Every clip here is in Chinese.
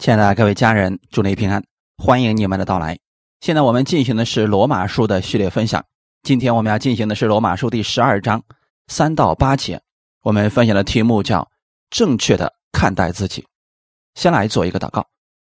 亲爱的各位家人，祝你平安，欢迎你们的到来。现在我们进行的是罗马书的系列分享，今天我们要进行的是罗马书第十二章三到八节。我们分享的题目叫“正确的看待自己”。先来做一个祷告，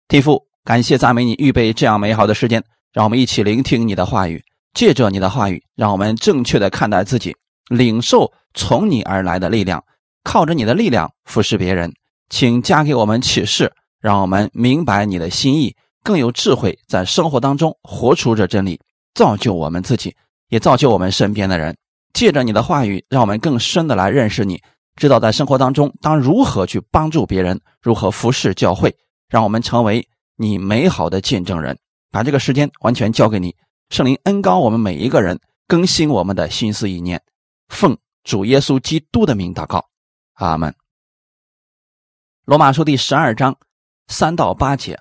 天父，感谢赞美你预备这样美好的时间，让我们一起聆听你的话语，借着你的话语，让我们正确的看待自己，领受从你而来的力量，靠着你的力量服侍别人。请加给我们启示。让我们明白你的心意，更有智慧，在生活当中活出这真理，造就我们自己，也造就我们身边的人。借着你的话语，让我们更深的来认识你，知道在生活当中当如何去帮助别人，如何服侍教会，让我们成为你美好的见证人。把这个时间完全交给你，圣灵恩高我们每一个人，更新我们的心思意念。奉主耶稣基督的名祷告，阿门。罗马书第十二章。三到八节，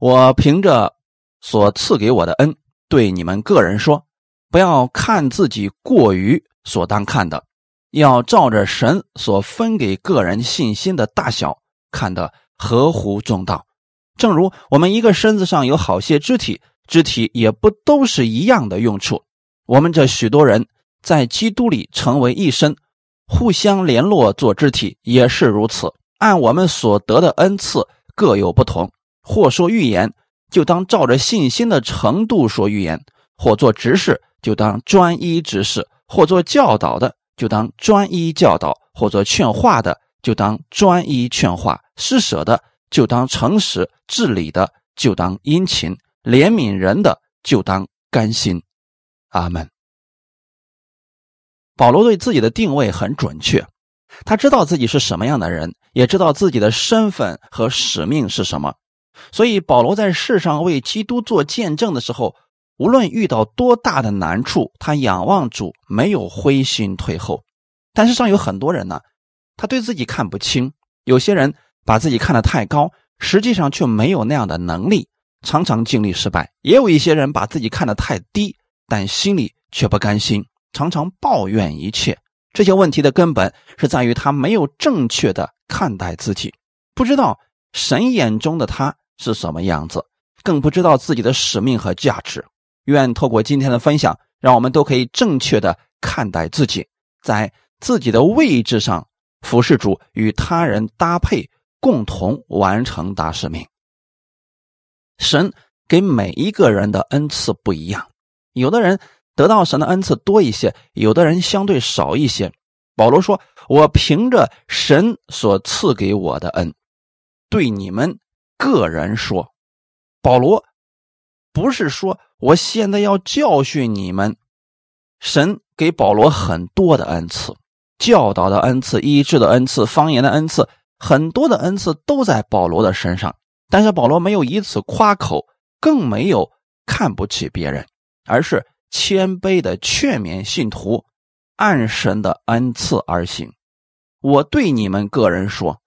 我凭着所赐给我的恩，对你们个人说：不要看自己过于所当看的，要照着神所分给个人信心的大小看得合乎中道。正如我们一个身子上有好些肢体，肢体也不都是一样的用处。我们这许多人在基督里成为一身，互相联络做肢体，也是如此。按我们所得的恩赐。各有不同，或说预言，就当照着信心的程度说预言；或做执事，就当专一执事；或做教导的，就当专一教导；或做劝化的，就当专一劝化；施舍的，就当诚实；治理的，就当殷勤；怜悯人的，就当甘心。阿门。保罗对自己的定位很准确。他知道自己是什么样的人，也知道自己的身份和使命是什么，所以保罗在世上为基督做见证的时候，无论遇到多大的难处，他仰望主，没有灰心退后。但是上有很多人呢，他对自己看不清，有些人把自己看得太高，实际上却没有那样的能力，常常经历失败；也有一些人把自己看得太低，但心里却不甘心，常常抱怨一切。这些问题的根本是在于他没有正确的看待自己，不知道神眼中的他是什么样子，更不知道自己的使命和价值。愿透过今天的分享，让我们都可以正确的看待自己，在自己的位置上服侍主，与他人搭配，共同完成大使命。神给每一个人的恩赐不一样，有的人。得到神的恩赐多一些，有的人相对少一些。保罗说：“我凭着神所赐给我的恩，对你们个人说。”保罗不是说我现在要教训你们。神给保罗很多的恩赐，教导的恩赐、医治的恩赐、方言的恩赐，很多的恩赐都在保罗的身上。但是保罗没有以此夸口，更没有看不起别人，而是。谦卑的劝勉信徒，按神的恩赐而行。我对你们个人说，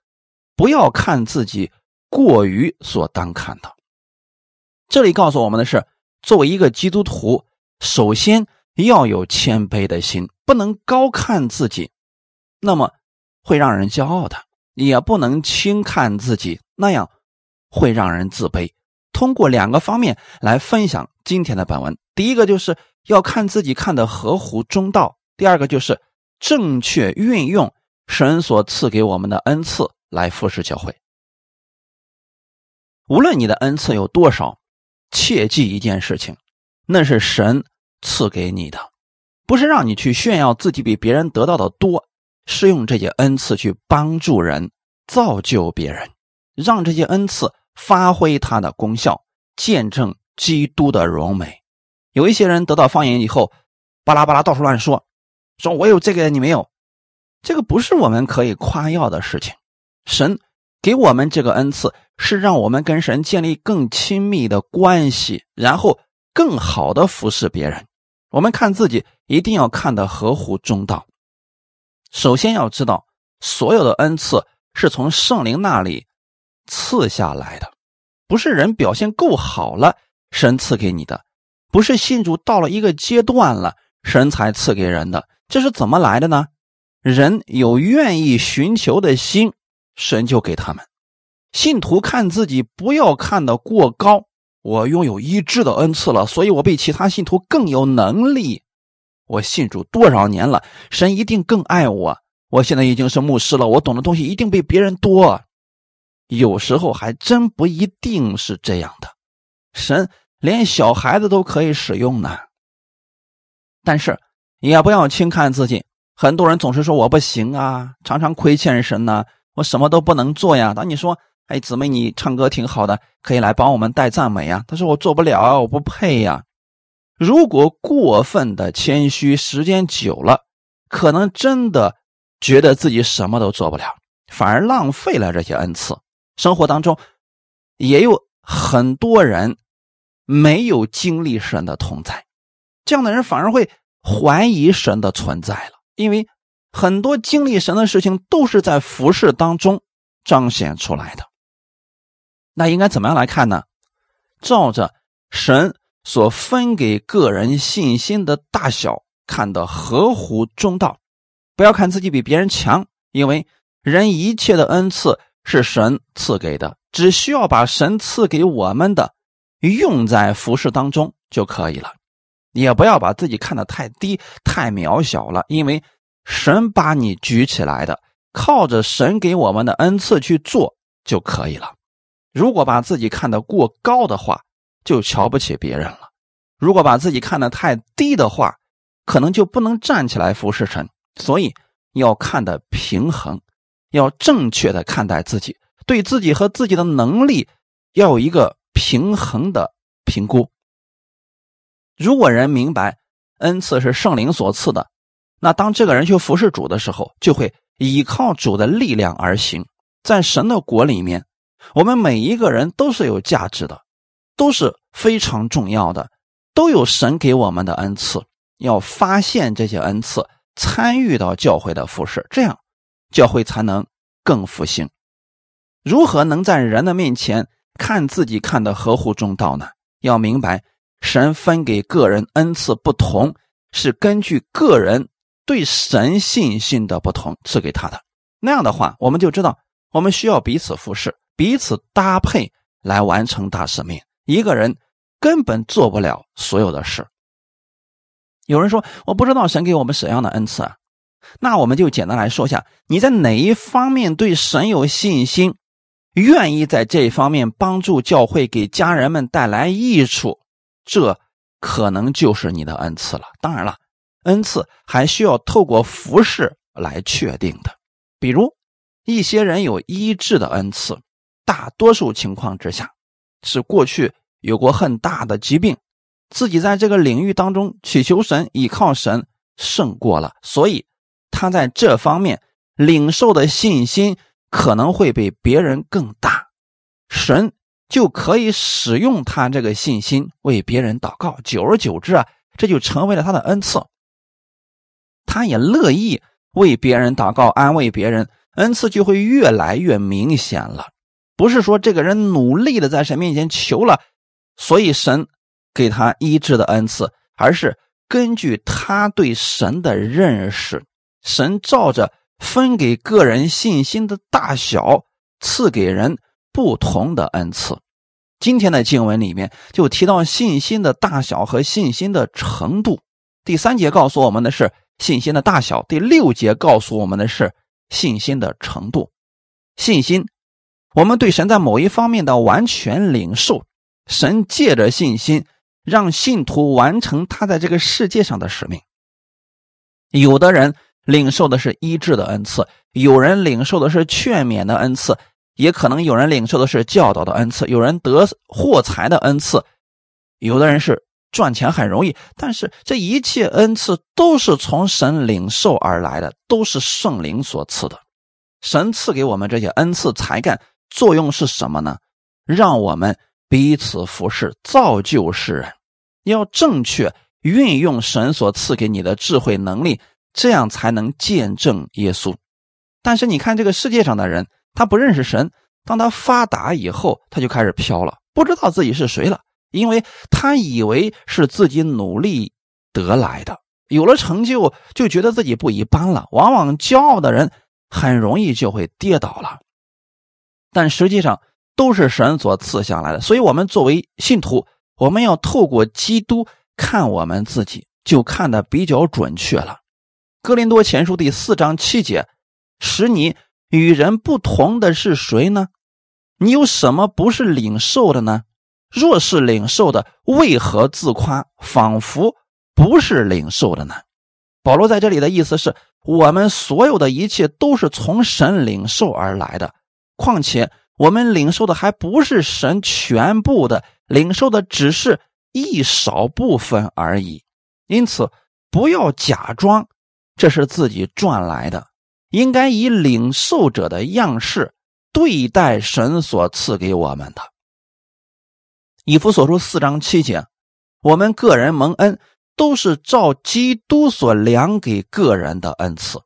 不要看自己过于所当看的。这里告诉我们的是，作为一个基督徒，首先要有谦卑的心，不能高看自己，那么会让人骄傲的；也不能轻看自己，那样会让人自卑。通过两个方面来分享今天的本文，第一个就是。要看自己看的合乎中道。第二个就是正确运用神所赐给我们的恩赐来服侍教会。无论你的恩赐有多少，切记一件事情，那是神赐给你的，不是让你去炫耀自己比别人得到的多，是用这些恩赐去帮助人、造就别人，让这些恩赐发挥它的功效，见证基督的荣美。有一些人得到方言以后，巴拉巴拉到处乱说，说我有这个你没有，这个不是我们可以夸耀的事情。神给我们这个恩赐，是让我们跟神建立更亲密的关系，然后更好的服侍别人。我们看自己一定要看得合乎中道。首先要知道，所有的恩赐是从圣灵那里赐下来的，不是人表现够好了，神赐给你的。不是信主到了一个阶段了，神才赐给人的，这是怎么来的呢？人有愿意寻求的心，神就给他们。信徒看自己不要看得过高。我拥有医治的恩赐了，所以我比其他信徒更有能力。我信主多少年了，神一定更爱我。我现在已经是牧师了，我懂的东西一定比别人多。有时候还真不一定是这样的，神连小孩子都可以使用呢。但是也不要轻看自己，很多人总是说我不行啊，常常亏欠神呢，我什么都不能做呀。当你说。哎，姊妹，你唱歌挺好的，可以来帮我们带赞美呀。他说我做不了，我不配呀。如果过分的谦虚，时间久了，可能真的觉得自己什么都做不了，反而浪费了这些恩赐。生活当中也有很多人没有经历神的同在，这样的人反而会怀疑神的存在了，因为很多经历神的事情都是在服饰当中彰显出来的。那应该怎么样来看呢？照着神所分给个人信心的大小看的合乎中道，不要看自己比别人强，因为人一切的恩赐是神赐给的，只需要把神赐给我们的用在服饰当中就可以了。也不要把自己看得太低、太渺小了，因为神把你举起来的，靠着神给我们的恩赐去做就可以了。如果把自己看得过高的话，就瞧不起别人了；如果把自己看得太低的话，可能就不能站起来服侍神。所以要看得平衡，要正确的看待自己，对自己和自己的能力要有一个平衡的评估。如果人明白恩赐是圣灵所赐的，那当这个人去服侍主的时候，就会依靠主的力量而行，在神的国里面。我们每一个人都是有价值的，都是非常重要的，都有神给我们的恩赐。要发现这些恩赐，参与到教会的服侍，这样教会才能更复兴。如何能在人的面前看自己看得合乎中道呢？要明白，神分给个人恩赐不同，是根据个人对神信心的不同赐给他的。那样的话，我们就知道我们需要彼此服侍。彼此搭配来完成大使命，一个人根本做不了所有的事。有人说：“我不知道神给我们什么样的恩赐啊？”那我们就简单来说一下：你在哪一方面对神有信心，愿意在这方面帮助教会，给家人们带来益处，这可能就是你的恩赐了。当然了，恩赐还需要透过服饰来确定的。比如，一些人有医治的恩赐。大多数情况之下，是过去有过很大的疾病，自己在这个领域当中祈求神、依靠神胜过了，所以他在这方面领受的信心可能会比别人更大，神就可以使用他这个信心为别人祷告，久而久之啊，这就成为了他的恩赐。他也乐意为别人祷告、安慰别人，恩赐就会越来越明显了。不是说这个人努力的在神面前求了，所以神给他医治的恩赐，而是根据他对神的认识，神照着分给个人信心的大小，赐给人不同的恩赐。今天的经文里面就提到信心的大小和信心的程度。第三节告诉我们的是信心的大小，第六节告诉我们的是信心的程度。信心。我们对神在某一方面的完全领受，神借着信心让信徒完成他在这个世界上的使命。有的人领受的是医治的恩赐，有人领受的是劝勉的恩赐，也可能有人领受的是教导的恩赐，有人得获财的恩赐，有的人是赚钱很容易。但是这一切恩赐都是从神领受而来的，都是圣灵所赐的。神赐给我们这些恩赐才干。作用是什么呢？让我们彼此服侍，造就世人。要正确运用神所赐给你的智慧能力，这样才能见证耶稣。但是你看这个世界上的人，他不认识神。当他发达以后，他就开始飘了，不知道自己是谁了，因为他以为是自己努力得来的，有了成就就觉得自己不一般了。往往骄傲的人很容易就会跌倒了。但实际上都是神所赐下来的。所以，我们作为信徒，我们要透过基督看我们自己，就看得比较准确了。哥林多前书第四章七节，使你与人不同的是谁呢？你有什么不是领受的呢？若是领受的，为何自夸，仿佛不是领受的呢？保罗在这里的意思是我们所有的一切都是从神领受而来的，况且我们领受的还不是神全部的，领受的只是一少部分而已。因此，不要假装。这是自己赚来的，应该以领受者的样式对待神所赐给我们的。以弗所书四章七节，我们个人蒙恩都是照基督所量给个人的恩赐。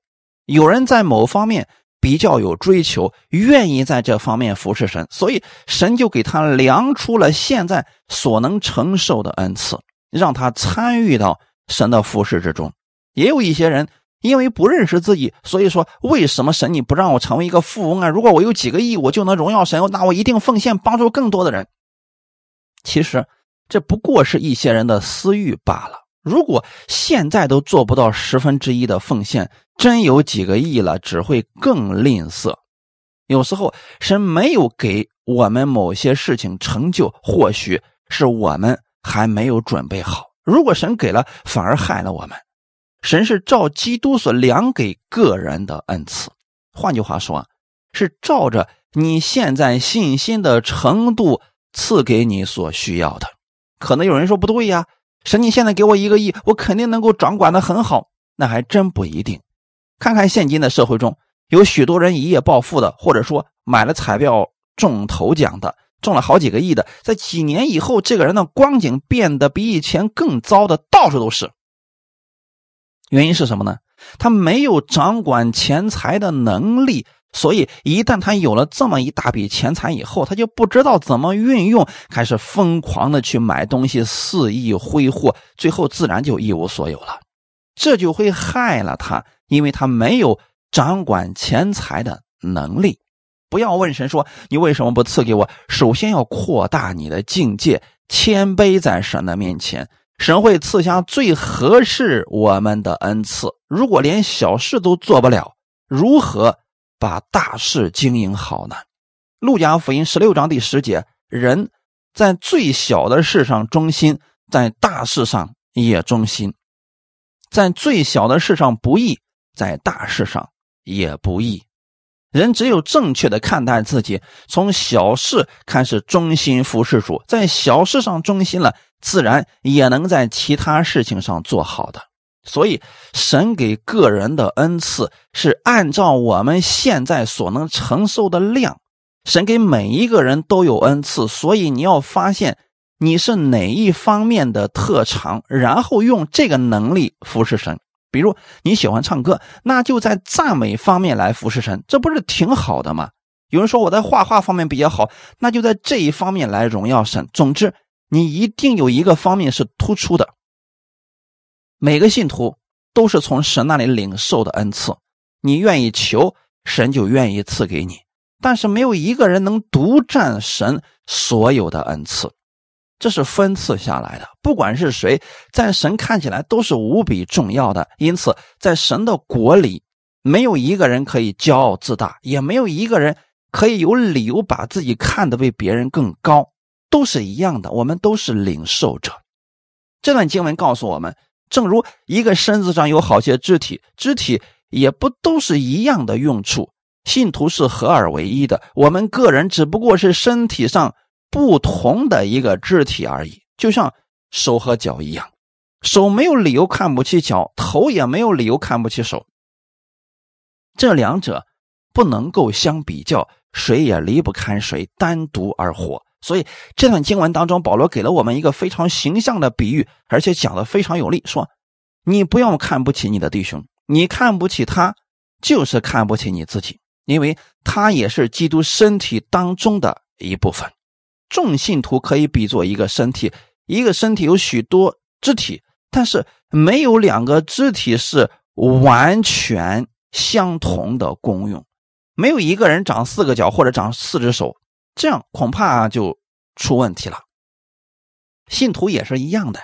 有人在某方面比较有追求，愿意在这方面服侍神，所以神就给他量出了现在所能承受的恩赐，让他参与到神的服侍之中。也有一些人。因为不认识自己，所以说为什么神你不让我成为一个富翁啊？如果我有几个亿，我就能荣耀神，那我一定奉献帮助更多的人。其实这不过是一些人的私欲罢了。如果现在都做不到十分之一的奉献，真有几个亿了，只会更吝啬。有时候神没有给我们某些事情成就，或许是我们还没有准备好。如果神给了，反而害了我们。神是照基督所量给个人的恩赐，换句话说，是照着你现在信心的程度赐给你所需要的。可能有人说不对呀，神你现在给我一个亿，我肯定能够掌管的很好，那还真不一定。看看现今的社会中，有许多人一夜暴富的，或者说买了彩票中头奖的，中了好几个亿的，在几年以后，这个人的光景变得比以前更糟的，到处都是。原因是什么呢？他没有掌管钱财的能力，所以一旦他有了这么一大笔钱财以后，他就不知道怎么运用，开始疯狂的去买东西，肆意挥霍，最后自然就一无所有了。这就会害了他，因为他没有掌管钱财的能力。不要问神说你为什么不赐给我，首先要扩大你的境界，谦卑在神的面前。神会赐下最合适我们的恩赐。如果连小事都做不了，如何把大事经营好呢？路加福音十六章第十节：人在最小的事上忠心，在大事上也忠心；在最小的事上不义，在大事上也不义。人只有正确的看待自己，从小事开始忠心服侍主，在小事上忠心了。自然也能在其他事情上做好的，所以神给个人的恩赐是按照我们现在所能承受的量。神给每一个人都有恩赐，所以你要发现你是哪一方面的特长，然后用这个能力服侍神。比如你喜欢唱歌，那就在赞美方面来服侍神，这不是挺好的吗？有人说我在画画方面比较好，那就在这一方面来荣耀神。总之。你一定有一个方面是突出的。每个信徒都是从神那里领受的恩赐，你愿意求，神就愿意赐给你。但是没有一个人能独占神所有的恩赐，这是分赐下来的。不管是谁，在神看起来都是无比重要的。因此，在神的国里，没有一个人可以骄傲自大，也没有一个人可以有理由把自己看得比别人更高。都是一样的，我们都是领受者。这段经文告诉我们，正如一个身子上有好些肢体，肢体也不都是一样的用处。信徒是合而为一的，我们个人只不过是身体上不同的一个肢体而已。就像手和脚一样，手没有理由看不起脚，头也没有理由看不起手。这两者不能够相比较，谁也离不开谁，单独而活。所以这段经文当中，保罗给了我们一个非常形象的比喻，而且讲的非常有力。说，你不要看不起你的弟兄，你看不起他，就是看不起你自己，因为他也是基督身体当中的一部分。众信徒可以比作一个身体，一个身体有许多肢体，但是没有两个肢体是完全相同的功用。没有一个人长四个脚或者长四只手，这样恐怕就出问题了。信徒也是一样的。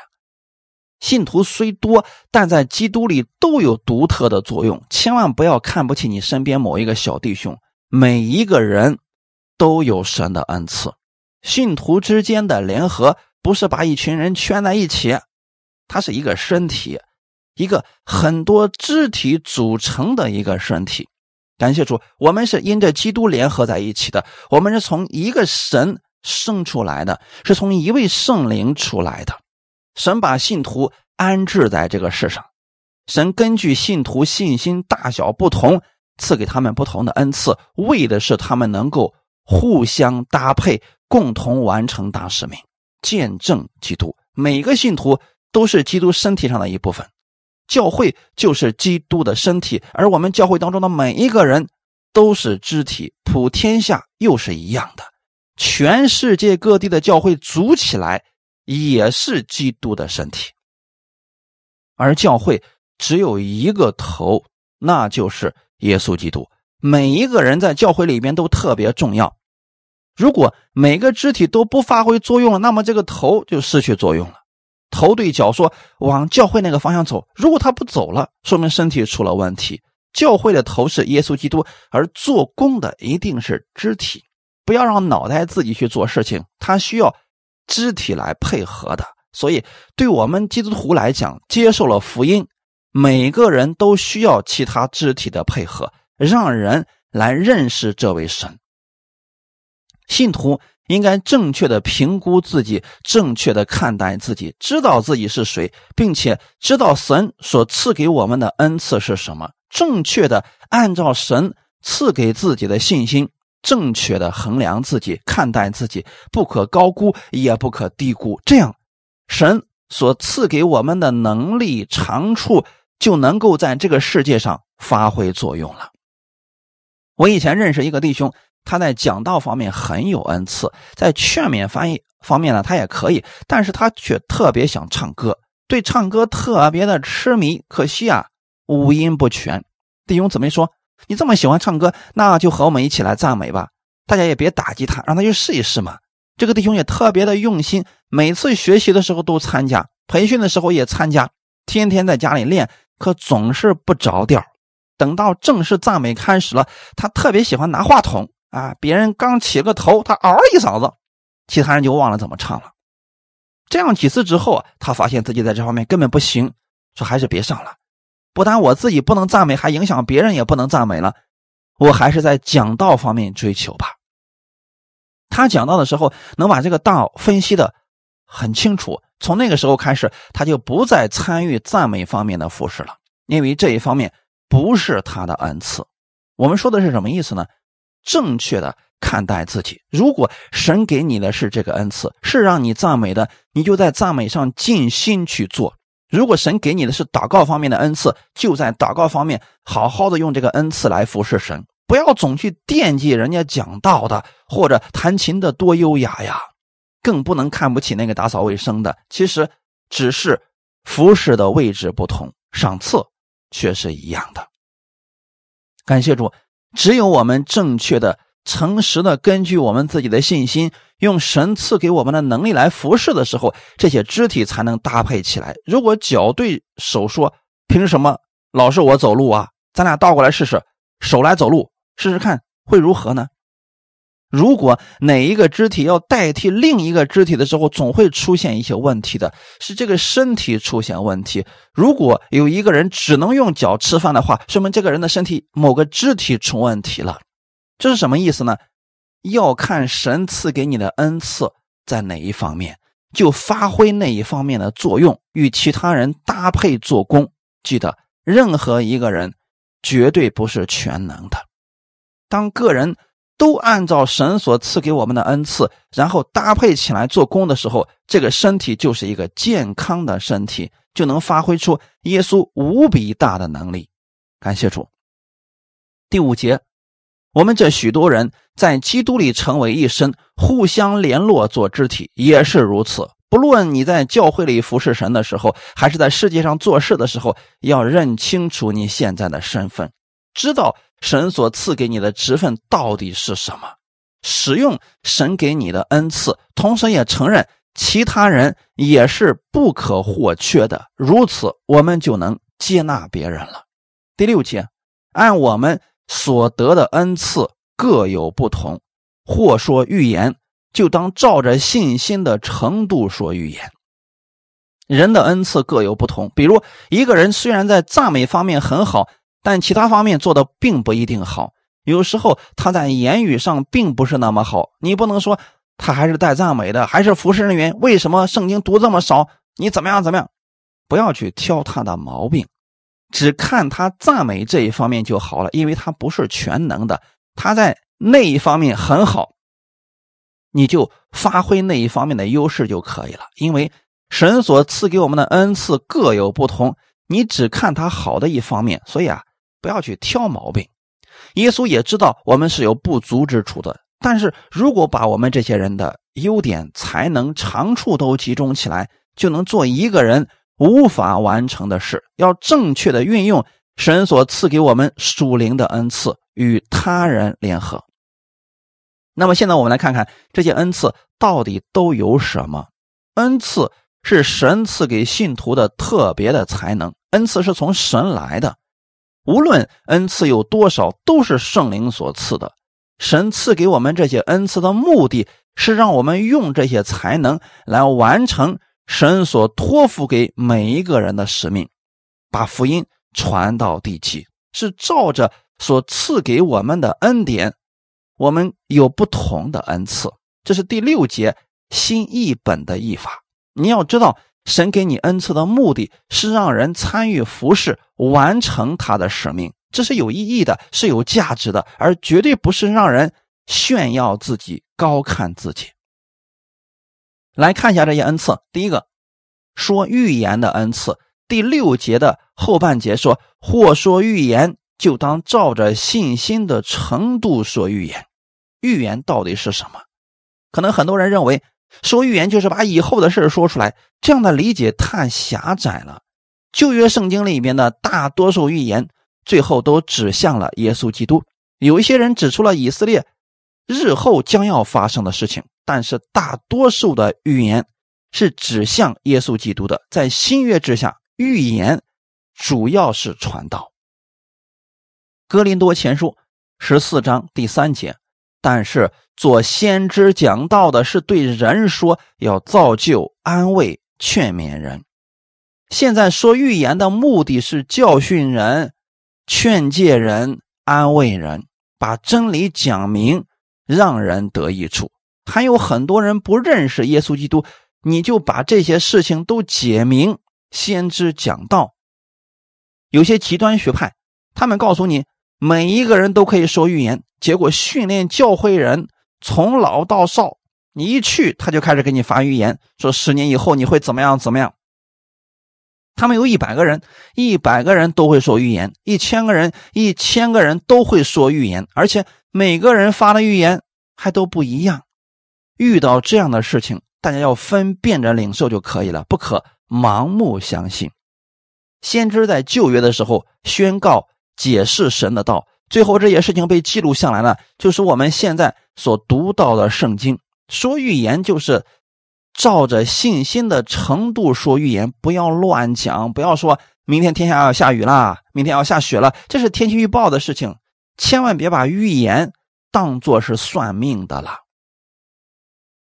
信徒虽多，但在基督里都有独特的作用。千万不要看不起你身边某一个小弟兄，每一个人都有神的恩赐。信徒之间的联合不是把一群人圈在一起，它是一个身体，一个很多肢体组成的一个身体。感谢主，我们是因着基督联合在一起的，我们是从一个神生出来的，是从一位圣灵出来的。神把信徒安置在这个世上，神根据信徒信心大小不同，赐给他们不同的恩赐，为的是他们能够互相搭配，共同完成大使命，见证基督。每个信徒都是基督身体上的一部分，教会就是基督的身体，而我们教会当中的每一个人都是肢体，普天下又是一样的，全世界各地的教会组起来。也是基督的身体，而教会只有一个头，那就是耶稣基督。每一个人在教会里边都特别重要。如果每个肢体都不发挥作用了，那么这个头就失去作用了。头对脚说：“往教会那个方向走。”如果他不走了，说明身体出了问题。教会的头是耶稣基督，而做工的一定是肢体。不要让脑袋自己去做事情，它需要。肢体来配合的，所以对我们基督徒来讲，接受了福音，每个人都需要其他肢体的配合，让人来认识这位神。信徒应该正确的评估自己，正确的看待自己，知道自己是谁，并且知道神所赐给我们的恩赐是什么，正确的按照神赐给自己的信心。正确的衡量自己，看待自己，不可高估，也不可低估。这样，神所赐给我们的能力长处就能够在这个世界上发挥作用了。我以前认识一个弟兄，他在讲道方面很有恩赐，在劝勉翻译方面呢，他也可以，但是他却特别想唱歌，对唱歌特别的痴迷。可惜啊，五音不全。弟兄姊妹说。你这么喜欢唱歌，那就和我们一起来赞美吧。大家也别打击他，让他去试一试嘛。这个弟兄也特别的用心，每次学习的时候都参加，培训的时候也参加，天天在家里练，可总是不着调。等到正式赞美开始了，他特别喜欢拿话筒啊，别人刚起个头，他嗷一嗓子，其他人就忘了怎么唱了。这样几次之后，他发现自己在这方面根本不行，说还是别上了。不但我自己不能赞美，还影响别人也不能赞美了。我还是在讲道方面追求吧。他讲道的时候能把这个道分析的很清楚。从那个时候开始，他就不再参与赞美方面的服饰了，因为这一方面不是他的恩赐。我们说的是什么意思呢？正确的看待自己。如果神给你的是这个恩赐，是让你赞美的，你就在赞美上尽心去做。如果神给你的是祷告方面的恩赐，就在祷告方面好好的用这个恩赐来服侍神，不要总去惦记人家讲道的或者弹琴的多优雅呀，更不能看不起那个打扫卫生的。其实只是服侍的位置不同，赏赐却是一样的。感谢主，只有我们正确的。诚实的根据我们自己的信心，用神赐给我们的能力来服侍的时候，这些肢体才能搭配起来。如果脚对手说：“凭什么老是我走路啊？咱俩倒过来试试，手来走路试试看会如何呢？”如果哪一个肢体要代替另一个肢体的时候，总会出现一些问题的，是这个身体出现问题。如果有一个人只能用脚吃饭的话，说明这个人的身体某个肢体出问题了。这是什么意思呢？要看神赐给你的恩赐在哪一方面，就发挥那一方面的作用，与其他人搭配做工。记得，任何一个人绝对不是全能的。当个人都按照神所赐给我们的恩赐，然后搭配起来做工的时候，这个身体就是一个健康的身体，就能发挥出耶稣无比大的能力。感谢主。第五节。我们这许多人在基督里成为一身，互相联络做肢体，也是如此。不论你在教会里服侍神的时候，还是在世界上做事的时候，要认清楚你现在的身份，知道神所赐给你的职分到底是什么，使用神给你的恩赐，同时也承认其他人也是不可或缺的。如此，我们就能接纳别人了。第六节，按我们所得的恩赐各有不同，或说预言，就当照着信心的程度说预言。人的恩赐各有不同，比如一个人虽然在赞美方面很好，但其他方面做的并不一定好。有时候他在言语上并不是那么好，你不能说他还是带赞美的，还是服侍人员。为什么圣经读这么少？你怎么样怎么样？不要去挑他的毛病，只看他赞美这一方面就好了，因为他不是全能的，他在那一方面很好，你就发挥那一方面的优势就可以了，因为。神所赐给我们的恩赐各有不同，你只看他好的一方面，所以啊，不要去挑毛病。耶稣也知道我们是有不足之处的，但是如果把我们这些人的优点、才能、长处都集中起来，就能做一个人无法完成的事。要正确的运用神所赐给我们属灵的恩赐，与他人联合。那么现在我们来看看这些恩赐到底都有什么恩赐。是神赐给信徒的特别的才能，恩赐是从神来的。无论恩赐有多少，都是圣灵所赐的。神赐给我们这些恩赐的目的是让我们用这些才能来完成神所托付给每一个人的使命，把福音传到地极。是照着所赐给我们的恩典，我们有不同的恩赐。这是第六节新译本的译法。你要知道，神给你恩赐的目的是让人参与服侍，完成他的使命，这是有意义的，是有价值的，而绝对不是让人炫耀自己、高看自己。来看一下这些恩赐，第一个，说预言的恩赐，第六节的后半节说：“或说预言，就当照着信心的程度说预言。”预言到底是什么？可能很多人认为。说预言就是把以后的事说出来，这样的理解太狭窄了。旧约圣经里面的大多数预言，最后都指向了耶稣基督。有一些人指出了以色列日后将要发生的事情，但是大多数的预言是指向耶稣基督的。在新约之下，预言主要是传道。哥林多前书十四章第三节。但是做先知讲道的是对人说，要造就、安慰、劝勉人。现在说预言的目的是教训人、劝诫人、安慰人，把真理讲明，让人得益处。还有很多人不认识耶稣基督，你就把这些事情都解明。先知讲道，有些极端学派，他们告诉你。每一个人都可以说预言，结果训练教会人从老到少，你一去他就开始给你发预言，说十年以后你会怎么样怎么样。他们有一百个人，一百个人都会说预言；一千个人，一千个人都会说预言，而且每个人发的预言还都不一样。遇到这样的事情，大家要分辨着领受就可以了，不可盲目相信。先知在旧约的时候宣告。解释神的道，最后这些事情被记录下来了，就是我们现在所读到的圣经。说预言就是照着信心的程度说预言，不要乱讲，不要说明天天下要下雨啦，明天要下雪了，这是天气预报的事情，千万别把预言当作是算命的了。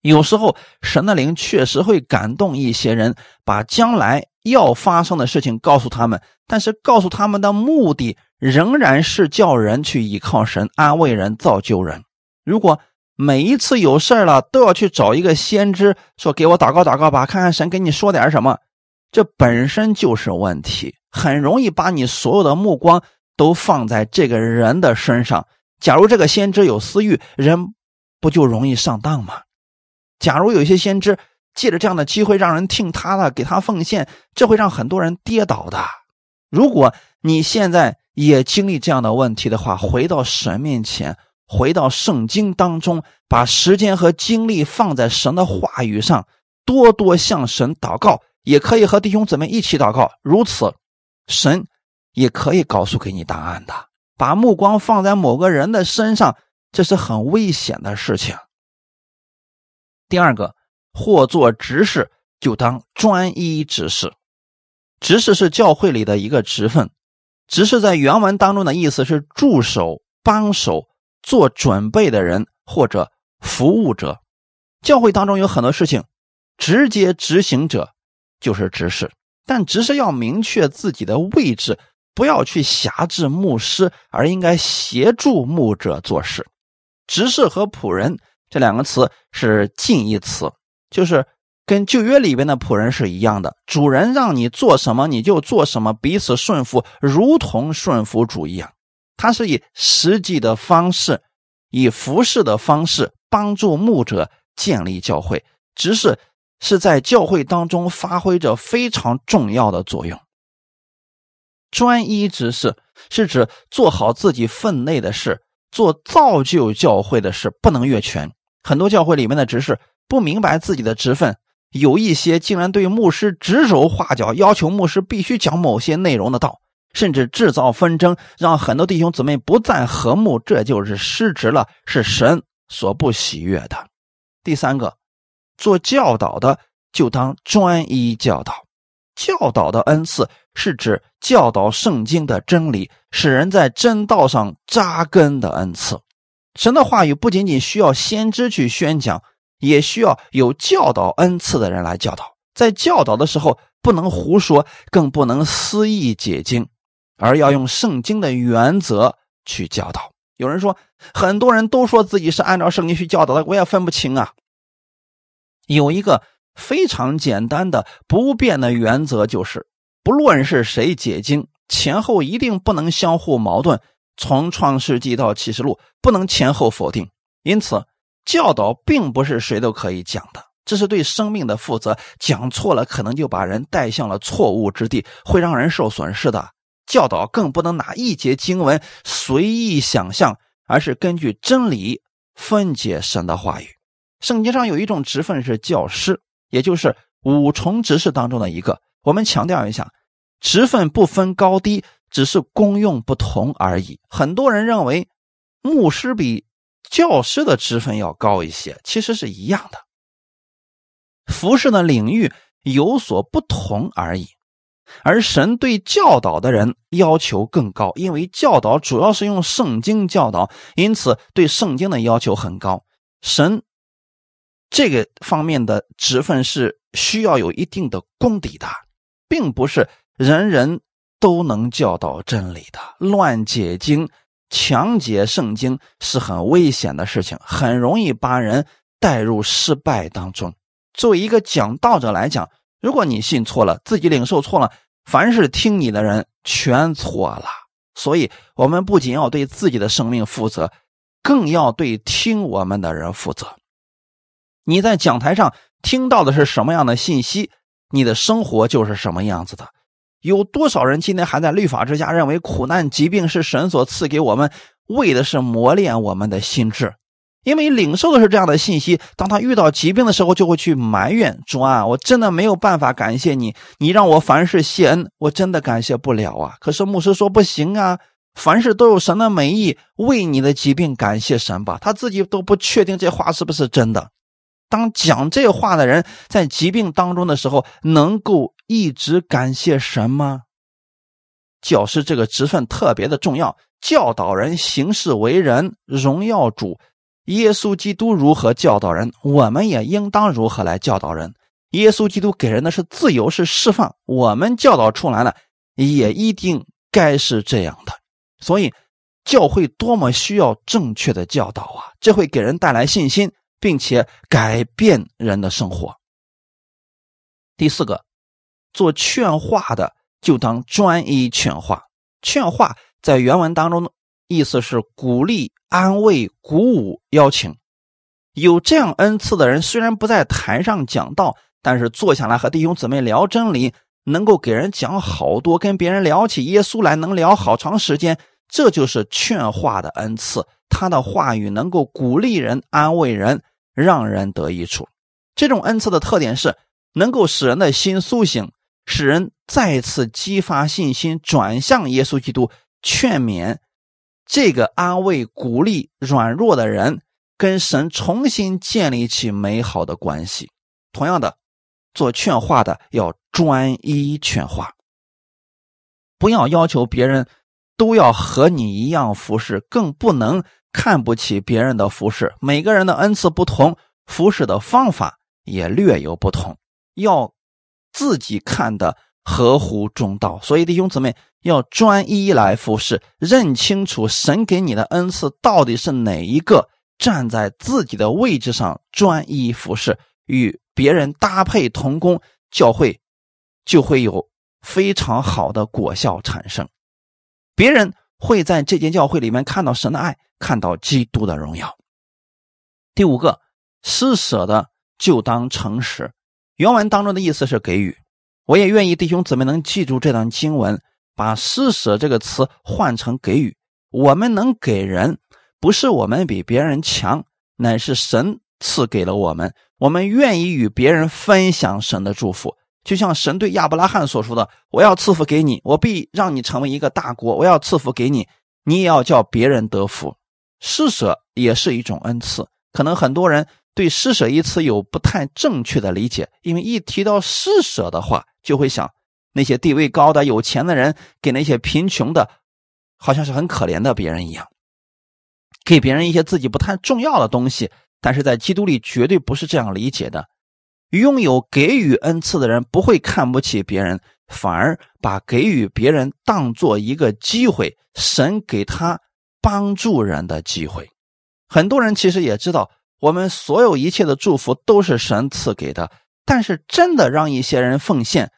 有时候神的灵确实会感动一些人，把将来要发生的事情告诉他们，但是告诉他们的目的。仍然是叫人去依靠神，安慰人，造就人。如果每一次有事了都要去找一个先知说：“给我祷告祷告吧，看看神给你说点什么。”这本身就是问题，很容易把你所有的目光都放在这个人的身上。假如这个先知有私欲，人不就容易上当吗？假如有一些先知借着这样的机会让人听他的，给他奉献，这会让很多人跌倒的。如果你现在，也经历这样的问题的话，回到神面前，回到圣经当中，把时间和精力放在神的话语上，多多向神祷告，也可以和弟兄姊妹一起祷告。如此，神也可以告诉给你答案的。把目光放在某个人的身上，这是很危险的事情。第二个，或做执事，就当专一执事。执事是教会里的一个职分，执事在原文当中的意思是助手、帮手、做准备的人或者服务者。教会当中有很多事情，直接执行者就是执事，但执事要明确自己的位置，不要去辖制牧师，而应该协助牧者做事。执事和仆人这两个词是近义词，就是。跟旧约里边的仆人是一样的，主人让你做什么你就做什么，彼此顺服，如同顺服主一样。他是以实际的方式，以服侍的方式帮助牧者建立教会，只是是在教会当中发挥着非常重要的作用。专一执事是指做好自己分内的事，做造就教会的事，不能越权。很多教会里面的执事不明白自己的职分。有一些竟然对牧师指手画脚，要求牧师必须讲某些内容的道，甚至制造纷争，让很多弟兄姊妹不再和睦，这就是失职了，是神所不喜悦的。第三个，做教导的就当专一教导。教导的恩赐是指教导圣经的真理，使人在真道上扎根的恩赐。神的话语不仅仅需要先知去宣讲。也需要有教导恩赐的人来教导，在教导的时候不能胡说，更不能肆意解经，而要用圣经的原则去教导。有人说，很多人都说自己是按照圣经去教导的，我也分不清啊。有一个非常简单的不变的原则，就是不论是谁解经，前后一定不能相互矛盾。从创世纪到启示录，不能前后否定。因此。教导并不是谁都可以讲的，这是对生命的负责。讲错了，可能就把人带向了错误之地，会让人受损失的。教导更不能拿一节经文随意想象，而是根据真理分解神的话语。圣经上有一种职分是教师，也就是五重职事当中的一个。我们强调一下，职分不分高低，只是功用不同而已。很多人认为牧师比。教师的职分要高一些，其实是一样的。服饰的领域有所不同而已，而神对教导的人要求更高，因为教导主要是用圣经教导，因此对圣经的要求很高。神这个方面的职分是需要有一定的功底的，并不是人人都能教导真理的，乱解经。强解圣经是很危险的事情，很容易把人带入失败当中。作为一个讲道者来讲，如果你信错了，自己领受错了，凡是听你的人全错了。所以，我们不仅要对自己的生命负责，更要对听我们的人负责。你在讲台上听到的是什么样的信息，你的生活就是什么样子的。有多少人今天还在律法之下，认为苦难、疾病是神所赐给我们，为的是磨练我们的心智？因为领受的是这样的信息，当他遇到疾病的时候，就会去埋怨主啊！我真的没有办法感谢你，你让我凡事谢恩，我真的感谢不了啊！可是牧师说不行啊，凡事都有神的美意，为你的疾病感谢神吧。他自己都不确定这话是不是真的。当讲这话的人在疾病当中的时候，能够一直感谢神吗？教师这个职分特别的重要，教导人行事为人，荣耀主。耶稣基督如何教导人，我们也应当如何来教导人。耶稣基督给人的是自由，是释放，我们教导出来了，也一定该是这样的。所以，教会多么需要正确的教导啊！这会给人带来信心。并且改变人的生活。第四个，做劝化的就当专一劝化。劝化在原文当中的意思是鼓励、安慰、鼓舞、邀请。有这样恩赐的人，虽然不在台上讲道，但是坐下来和弟兄姊妹聊真理，能够给人讲好多，跟别人聊起耶稣来，能聊好长时间。这就是劝化的恩赐。他的话语能够鼓励人、安慰人，让人得益处。这种恩赐的特点是能够使人的心苏醒，使人再次激发信心，转向耶稣基督，劝勉这个安慰、鼓励软弱的人，跟神重新建立起美好的关系。同样的，做劝化的要专一劝化，不要要求别人都要和你一样服侍，更不能看不起别人的服侍。每个人的恩赐不同，服侍的方法也略有不同，要自己看的。合乎中道，所以弟兄姊妹要专一来服侍，认清楚神给你的恩赐到底是哪一个，站在自己的位置上专一服侍，与别人搭配同工，教会就会有非常好的果效产生。别人会在这间教会里面看到神的爱，看到基督的荣耀。第五个，施舍的就当诚实。原文当中的意思是给予。我也愿意弟兄姊妹能记住这段经文，把施舍这个词换成给予。我们能给人，不是我们比别人强，乃是神赐给了我们。我们愿意与别人分享神的祝福，就像神对亚伯拉罕所说的：“我要赐福给你，我必让你成为一个大国。我要赐福给你，你也要叫别人得福。”施舍也是一种恩赐。可能很多人对“施舍”一词有不太正确的理解，因为一提到施舍的话，就会想那些地位高的、有钱的人给那些贫穷的，好像是很可怜的别人一样，给别人一些自己不太重要的东西。但是在基督里绝对不是这样理解的。拥有给予恩赐的人不会看不起别人，反而把给予别人当做一个机会，神给他帮助人的机会。很多人其实也知道，我们所有一切的祝福都是神赐给的。但是，真的让一些人奉献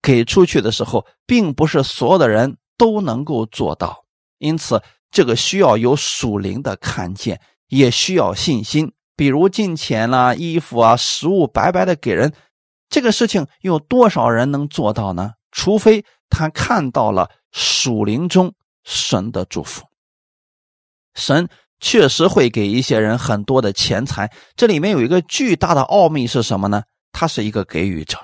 给出去的时候，并不是所有的人都能够做到。因此，这个需要有属灵的看见，也需要信心。比如金钱啦、衣服啊、食物，白白的给人，这个事情有多少人能做到呢？除非他看到了属灵中神的祝福。神确实会给一些人很多的钱财，这里面有一个巨大的奥秘是什么呢？他是一个给予者，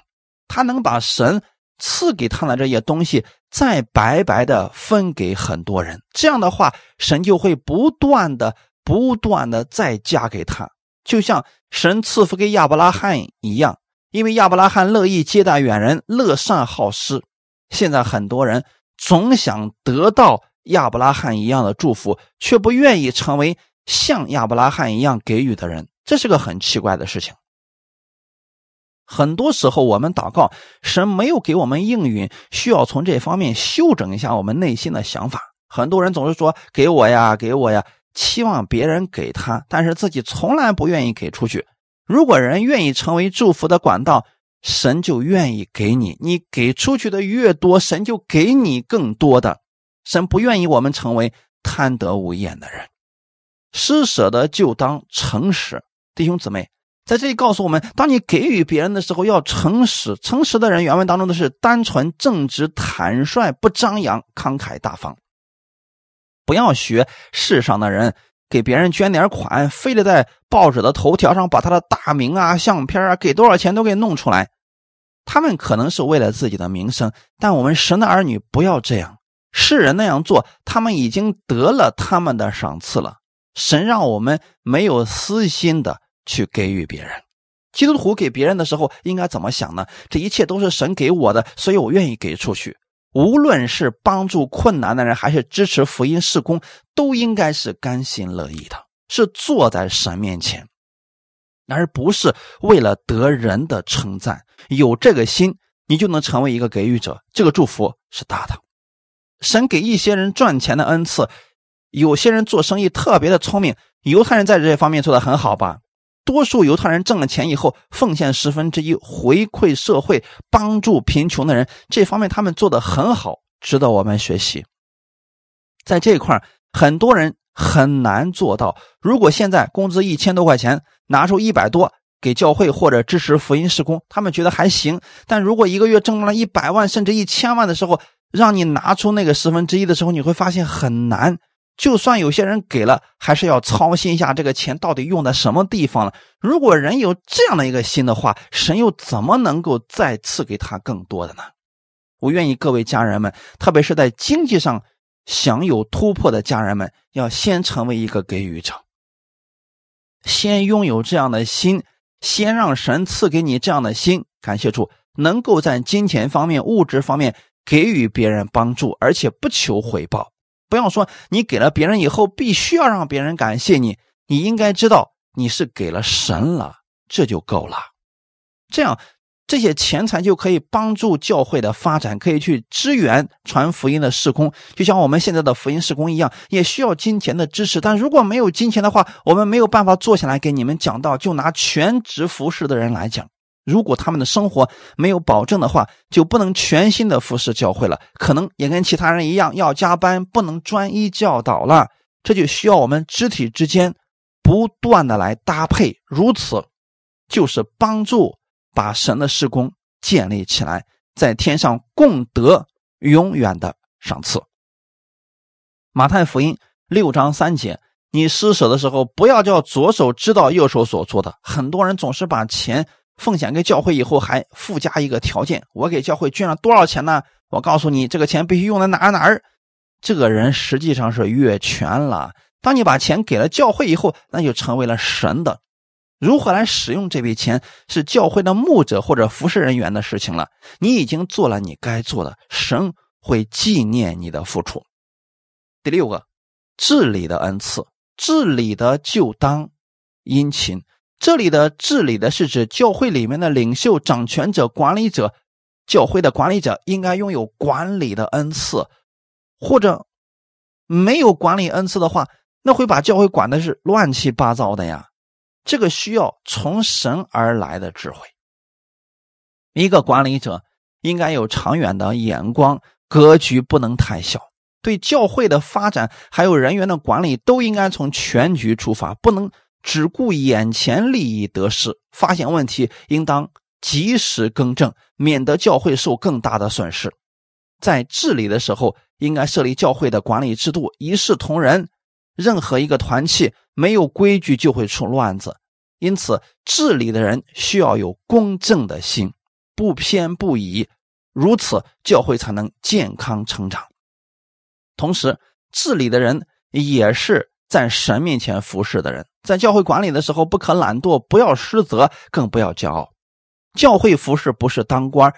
他能把神赐给他的这些东西再白白的分给很多人。这样的话，神就会不断的、不断的再加给他，就像神赐福给亚伯拉罕一样。因为亚伯拉罕乐意接待远人，乐善好施。现在很多人总想得到亚伯拉罕一样的祝福，却不愿意成为像亚伯拉罕一样给予的人，这是个很奇怪的事情。很多时候，我们祷告，神没有给我们应允，需要从这方面修整一下我们内心的想法。很多人总是说“给我呀，给我呀”，期望别人给他，但是自己从来不愿意给出去。如果人愿意成为祝福的管道，神就愿意给你。你给出去的越多，神就给你更多的。神不愿意我们成为贪得无厌的人，施舍的就当诚实，弟兄姊妹。在这里告诉我们，当你给予别人的时候，要诚实。诚实的人，原文当中的是单纯、正直、坦率，不张扬，慷慨大方。不要学世上的人，给别人捐点款，非得在报纸的头条上把他的大名啊、相片啊，给多少钱都给弄出来。他们可能是为了自己的名声，但我们神的儿女不要这样。世人那样做，他们已经得了他们的赏赐了。神让我们没有私心的。去给予别人，基督徒给别人的时候应该怎么想呢？这一切都是神给我的，所以我愿意给出去。无论是帮助困难的人，还是支持福音事工，都应该是甘心乐意的，是坐在神面前，而不是为了得人的称赞。有这个心，你就能成为一个给予者。这个祝福是大的。神给一些人赚钱的恩赐，有些人做生意特别的聪明，犹太人在这方面做的很好吧？多数犹太人挣了钱以后，奉献十分之一回馈社会，帮助贫穷的人，这方面他们做的很好，值得我们学习。在这一块很多人很难做到。如果现在工资一千多块钱，拿出一百多给教会或者支持福音施工，他们觉得还行。但如果一个月挣了一百万甚至一千万的时候，让你拿出那个十分之一的时候，你会发现很难。就算有些人给了，还是要操心一下这个钱到底用在什么地方了。如果人有这样的一个心的话，神又怎么能够再赐给他更多的呢？我愿意各位家人们，特别是在经济上想有突破的家人们，要先成为一个给予者，先拥有这样的心，先让神赐给你这样的心。感谢主，能够在金钱方面、物质方面给予别人帮助，而且不求回报。不要说你给了别人以后，必须要让别人感谢你。你应该知道你是给了神了，这就够了。这样。这些钱财就可以帮助教会的发展，可以去支援传福音的事工，就像我们现在的福音事工一样，也需要金钱的支持。但如果没有金钱的话，我们没有办法坐下来给你们讲道。就拿全职服侍的人来讲，如果他们的生活没有保证的话，就不能全心的服侍教会了，可能也跟其他人一样要加班，不能专一教导了。这就需要我们肢体之间不断的来搭配，如此就是帮助。把神的施工建立起来，在天上共得永远的赏赐。马太福音六章三节，你施舍的时候，不要叫左手知道右手所做的。很多人总是把钱奉献给教会以后，还附加一个条件：我给教会捐了多少钱呢？我告诉你，这个钱必须用在哪儿哪儿。这个人实际上是越权了。当你把钱给了教会以后，那就成为了神的。如何来使用这笔钱，是教会的牧者或者服侍人员的事情了。你已经做了你该做的，神会纪念你的付出。第六个，治理的恩赐，治理的就当殷勤。这里的治理的是指教会里面的领袖、掌权者、管理者。教会的管理者应该拥有管理的恩赐，或者没有管理恩赐的话，那会把教会管的是乱七八糟的呀。这个需要从神而来的智慧。一个管理者应该有长远的眼光，格局不能太小。对教会的发展还有人员的管理，都应该从全局出发，不能只顾眼前利益得失。发现问题，应当及时更正，免得教会受更大的损失。在治理的时候，应该设立教会的管理制度，一视同仁。任何一个团契没有规矩就会出乱子，因此治理的人需要有公正的心，不偏不倚，如此教会才能健康成长。同时，治理的人也是在神面前服侍的人，在教会管理的时候不可懒惰，不要失责，更不要骄傲。教会服侍不是当官，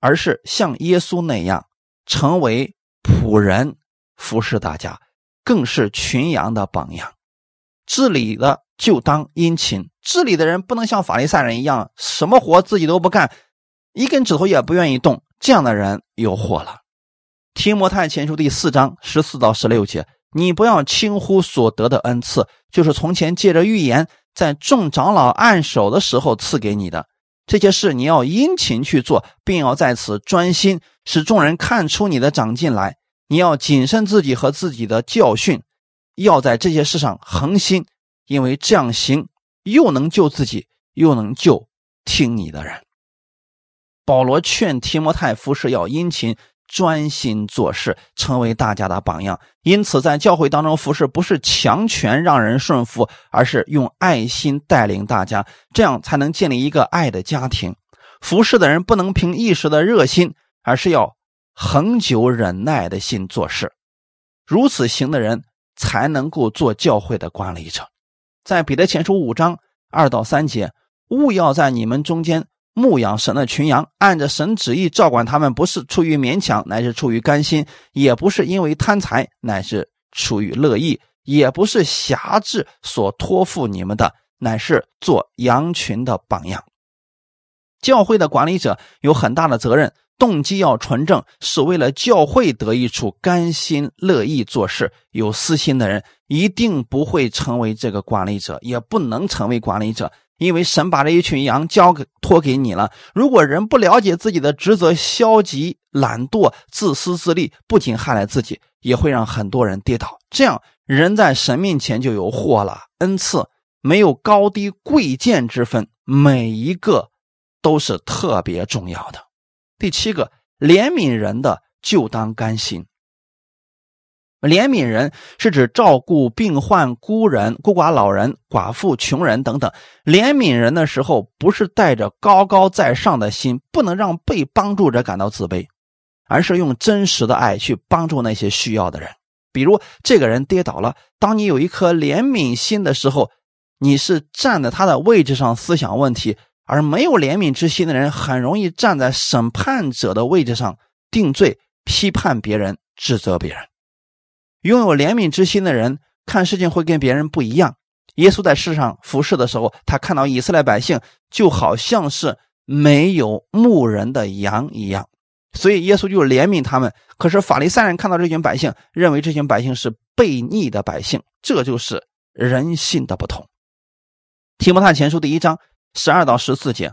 而是像耶稣那样成为仆人服侍大家。更是群羊的榜样，治理的就当殷勤。治理的人不能像法利赛人一样，什么活自己都不干，一根指头也不愿意动。这样的人有祸了。提摩太前书第四章十四到十六节，你不要轻忽所得的恩赐，就是从前借着预言，在众长老按手的时候赐给你的这些事，你要殷勤去做，并要在此专心，使众人看出你的长进来。你要谨慎自己和自己的教训，要在这些事上恒心，因为这样行又能救自己，又能救听你的人。保罗劝提摩太服侍要殷勤、专心做事，成为大家的榜样。因此，在教会当中服侍，不是强权让人顺服，而是用爱心带领大家，这样才能建立一个爱的家庭。服侍的人不能凭一时的热心，而是要。恒久忍耐的心做事，如此行的人才能够做教会的管理者。在彼得前书五章二到三节，勿要在你们中间牧养神的群羊，按着神旨意照管他们，不是出于勉强，乃是出于甘心；也不是因为贪财，乃是出于乐意；也不是辖制所托付你们的，乃是做羊群的榜样。教会的管理者有很大的责任。动机要纯正，是为了教会得益处，甘心乐意做事。有私心的人一定不会成为这个管理者，也不能成为管理者，因为神把这一群羊交给托给你了。如果人不了解自己的职责，消极、懒惰、自私自利，不仅害了自己，也会让很多人跌倒。这样人在神面前就有祸了。恩赐没有高低贵贱之分，每一个都是特别重要的。第七个，怜悯人的就当甘心。怜悯人是指照顾病患、孤人、孤寡老人、寡妇、穷人等等。怜悯人的时候，不是带着高高在上的心，不能让被帮助者感到自卑。而是用真实的爱去帮助那些需要的人。比如这个人跌倒了，当你有一颗怜悯心的时候，你是站在他的位置上思想问题；而没有怜悯之心的人，很容易站在审判者的位置上定罪、批判别人、指责别人。拥有怜悯之心的人看事情会跟别人不一样。耶稣在世上服侍的时候，他看到以色列百姓就好像是没有牧人的羊一样。所以耶稣就怜悯他们，可是法利赛人看到这群百姓，认为这群百姓是悖逆的百姓，这就是人性的不同。提摩太前书第一章十二到十四节，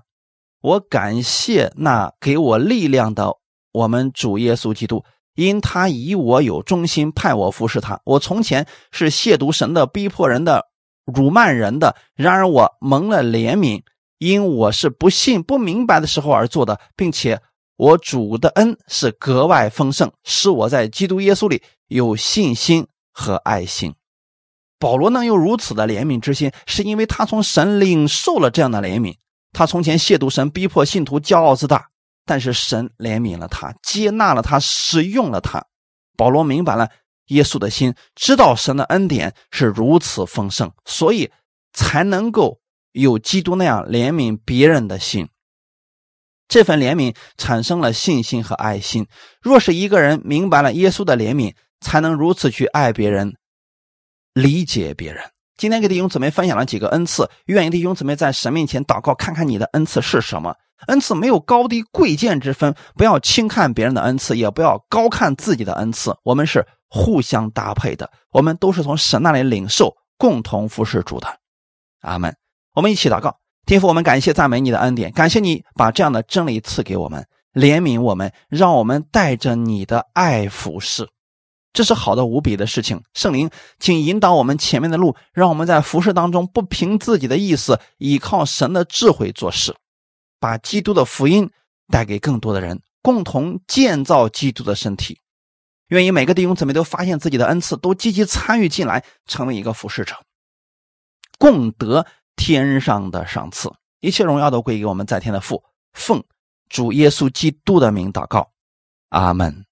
我感谢那给我力量的我们主耶稣基督，因他以我有忠心，派我服侍他。我从前是亵渎神的、逼迫人的、辱骂人的，然而我蒙了怜悯，因我是不信、不明白的时候而做的，并且。我主的恩是格外丰盛，使我在基督耶稣里有信心和爱心。保罗能有如此的怜悯之心，是因为他从神领受了这样的怜悯。他从前亵渎神，逼迫信徒，骄傲自大，但是神怜悯了他，接纳了他，使用了他。保罗明白了耶稣的心，知道神的恩典是如此丰盛，所以才能够有基督那样怜悯别人的心。这份怜悯产生了信心和爱心。若是一个人明白了耶稣的怜悯，才能如此去爱别人、理解别人。今天给弟兄姊妹分享了几个恩赐，愿意弟兄姊妹在神面前祷告，看看你的恩赐是什么。恩赐没有高低贵贱之分，不要轻看别人的恩赐，也不要高看自己的恩赐。我们是互相搭配的，我们都是从神那里领受，共同服侍主的。阿门。我们一起祷告。天父，我们感谢赞美你的恩典，感谢你把这样的真理赐给我们，怜悯我们，让我们带着你的爱服侍，这是好的无比的事情。圣灵，请引导我们前面的路，让我们在服侍当中不凭自己的意思，依靠神的智慧做事，把基督的福音带给更多的人，共同建造基督的身体。愿意每个弟兄姊妹都发现自己的恩赐，都积极参与进来，成为一个服侍者，共得。天上的赏赐，一切荣耀都归于我们在天的父。奉主耶稣基督的名祷告，阿门。